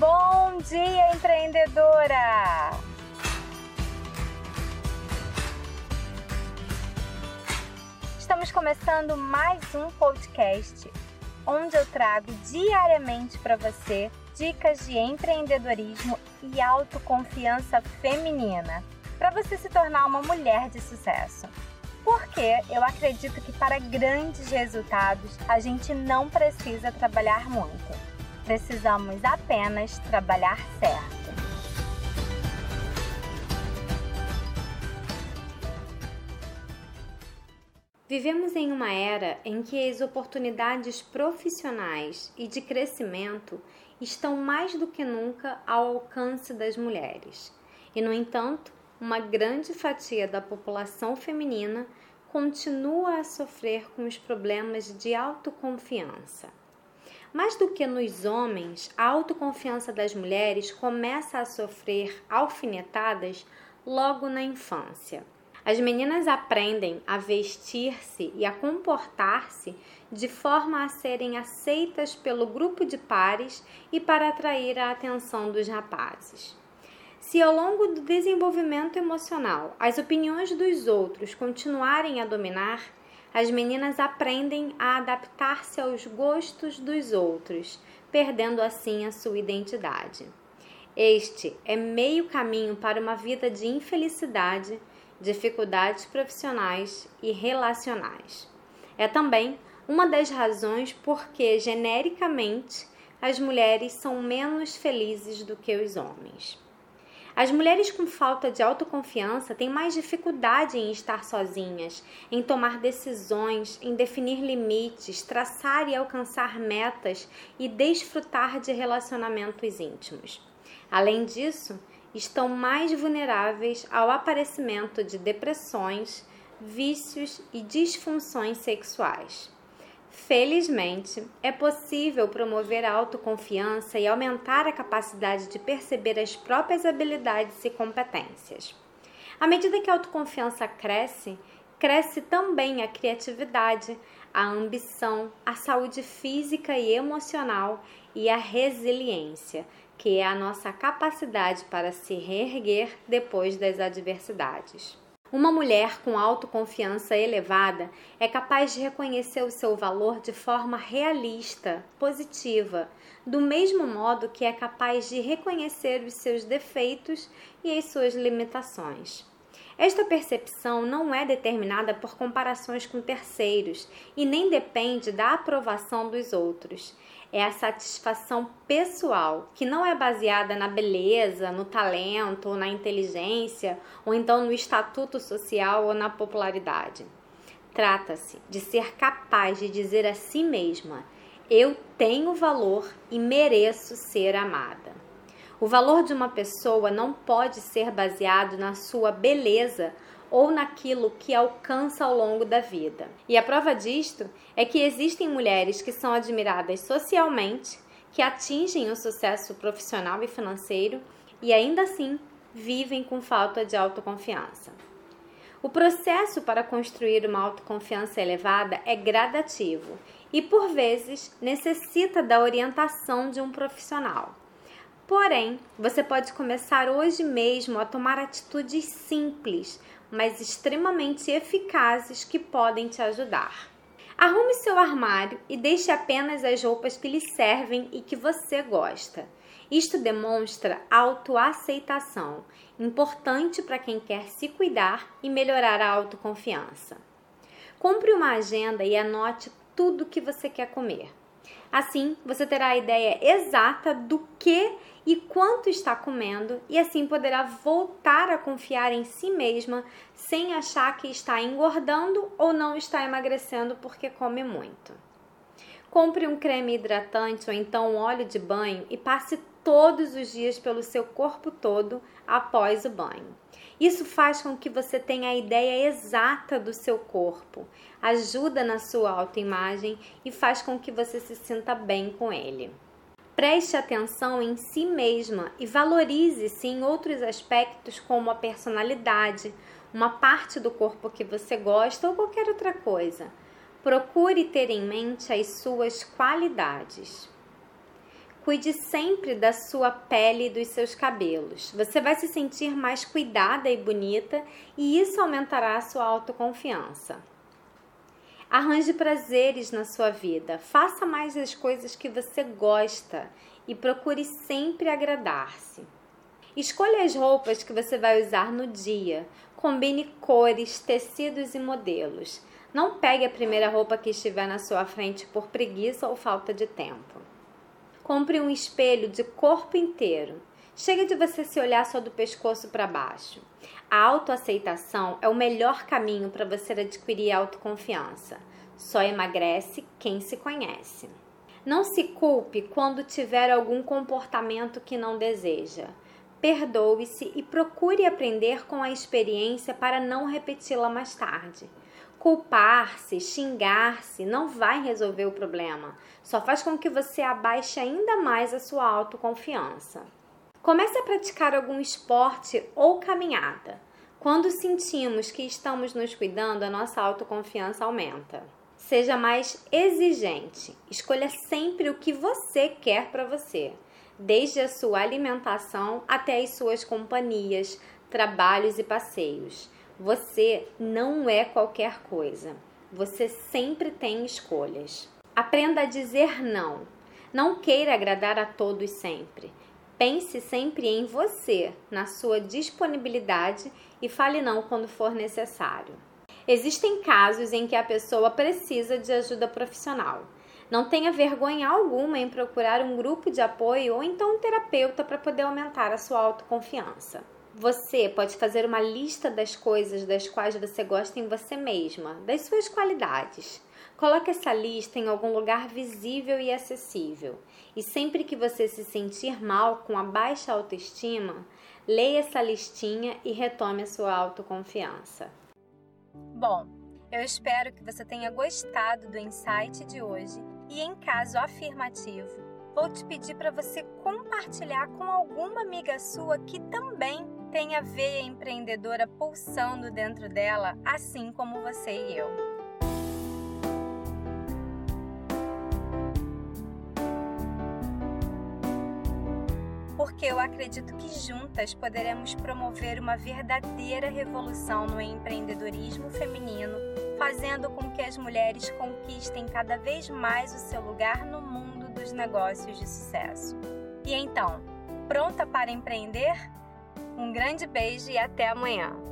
Bom dia, empreendedora! Estamos começando mais um podcast onde eu trago diariamente para você dicas de empreendedorismo e autoconfiança feminina para você se tornar uma mulher de sucesso. Porque eu acredito que para grandes resultados a gente não precisa trabalhar muito. Precisamos apenas trabalhar certo. Vivemos em uma era em que as oportunidades profissionais e de crescimento estão mais do que nunca ao alcance das mulheres. E, no entanto, uma grande fatia da população feminina continua a sofrer com os problemas de autoconfiança. Mais do que nos homens, a autoconfiança das mulheres começa a sofrer alfinetadas logo na infância. As meninas aprendem a vestir-se e a comportar-se de forma a serem aceitas pelo grupo de pares e para atrair a atenção dos rapazes. Se ao longo do desenvolvimento emocional as opiniões dos outros continuarem a dominar, as meninas aprendem a adaptar-se aos gostos dos outros, perdendo assim a sua identidade. Este é meio caminho para uma vida de infelicidade, dificuldades profissionais e relacionais. É também uma das razões por que, genericamente, as mulheres são menos felizes do que os homens. As mulheres com falta de autoconfiança têm mais dificuldade em estar sozinhas, em tomar decisões, em definir limites, traçar e alcançar metas e desfrutar de relacionamentos íntimos. Além disso, estão mais vulneráveis ao aparecimento de depressões, vícios e disfunções sexuais. Felizmente, é possível promover a autoconfiança e aumentar a capacidade de perceber as próprias habilidades e competências. À medida que a autoconfiança cresce, cresce também a criatividade, a ambição, a saúde física e emocional e a resiliência, que é a nossa capacidade para se reerguer depois das adversidades. Uma mulher com autoconfiança elevada é capaz de reconhecer o seu valor de forma realista, positiva, do mesmo modo que é capaz de reconhecer os seus defeitos e as suas limitações. Esta percepção não é determinada por comparações com terceiros e nem depende da aprovação dos outros é a satisfação pessoal, que não é baseada na beleza, no talento, ou na inteligência, ou então no estatuto social ou na popularidade. Trata-se de ser capaz de dizer a si mesma: eu tenho valor e mereço ser amada. O valor de uma pessoa não pode ser baseado na sua beleza ou naquilo que alcança ao longo da vida. E a prova disto é que existem mulheres que são admiradas socialmente, que atingem o sucesso profissional e financeiro e ainda assim vivem com falta de autoconfiança. O processo para construir uma autoconfiança elevada é gradativo e, por vezes, necessita da orientação de um profissional. Porém, você pode começar hoje mesmo a tomar atitudes simples mas extremamente eficazes que podem te ajudar. Arrume seu armário e deixe apenas as roupas que lhe servem e que você gosta. Isto demonstra autoaceitação, importante para quem quer se cuidar e melhorar a autoconfiança. Compre uma agenda e anote tudo o que você quer comer. Assim, você terá a ideia exata do que e quanto está comendo e assim poderá voltar a confiar em si mesma sem achar que está engordando ou não está emagrecendo porque come muito. Compre um creme hidratante ou então um óleo de banho e passe todos os dias pelo seu corpo todo após o banho. Isso faz com que você tenha a ideia exata do seu corpo, ajuda na sua autoimagem e faz com que você se sinta bem com ele. Preste atenção em si mesma e valorize-se em outros aspectos, como a personalidade, uma parte do corpo que você gosta ou qualquer outra coisa. Procure ter em mente as suas qualidades. Cuide sempre da sua pele e dos seus cabelos. Você vai se sentir mais cuidada e bonita e isso aumentará a sua autoconfiança. Arranje prazeres na sua vida. Faça mais as coisas que você gosta e procure sempre agradar-se. Escolha as roupas que você vai usar no dia. Combine cores, tecidos e modelos. Não pegue a primeira roupa que estiver na sua frente por preguiça ou falta de tempo. Compre um espelho de corpo inteiro. Chega de você se olhar só do pescoço para baixo. A autoaceitação é o melhor caminho para você adquirir autoconfiança. Só emagrece quem se conhece. Não se culpe quando tiver algum comportamento que não deseja. Perdoe-se e procure aprender com a experiência para não repeti-la mais tarde. Culpar-se, xingar-se não vai resolver o problema, só faz com que você abaixe ainda mais a sua autoconfiança. Comece a praticar algum esporte ou caminhada. Quando sentimos que estamos nos cuidando, a nossa autoconfiança aumenta. Seja mais exigente. Escolha sempre o que você quer para você, desde a sua alimentação até as suas companhias, trabalhos e passeios. Você não é qualquer coisa. Você sempre tem escolhas. Aprenda a dizer não. Não queira agradar a todos sempre. Pense sempre em você, na sua disponibilidade e fale não quando for necessário. Existem casos em que a pessoa precisa de ajuda profissional. Não tenha vergonha alguma em procurar um grupo de apoio ou então um terapeuta para poder aumentar a sua autoconfiança. Você pode fazer uma lista das coisas das quais você gosta em você mesma, das suas qualidades. Coloque essa lista em algum lugar visível e acessível. E sempre que você se sentir mal com a baixa autoestima, leia essa listinha e retome a sua autoconfiança. Bom, eu espero que você tenha gostado do insight de hoje e, em caso afirmativo, vou te pedir para você compartilhar com alguma amiga sua que também tem a veia empreendedora pulsando dentro dela, assim como você e eu. porque eu acredito que juntas poderemos promover uma verdadeira revolução no empreendedorismo feminino, fazendo com que as mulheres conquistem cada vez mais o seu lugar no mundo dos negócios de sucesso. E então, pronta para empreender? Um grande beijo e até amanhã!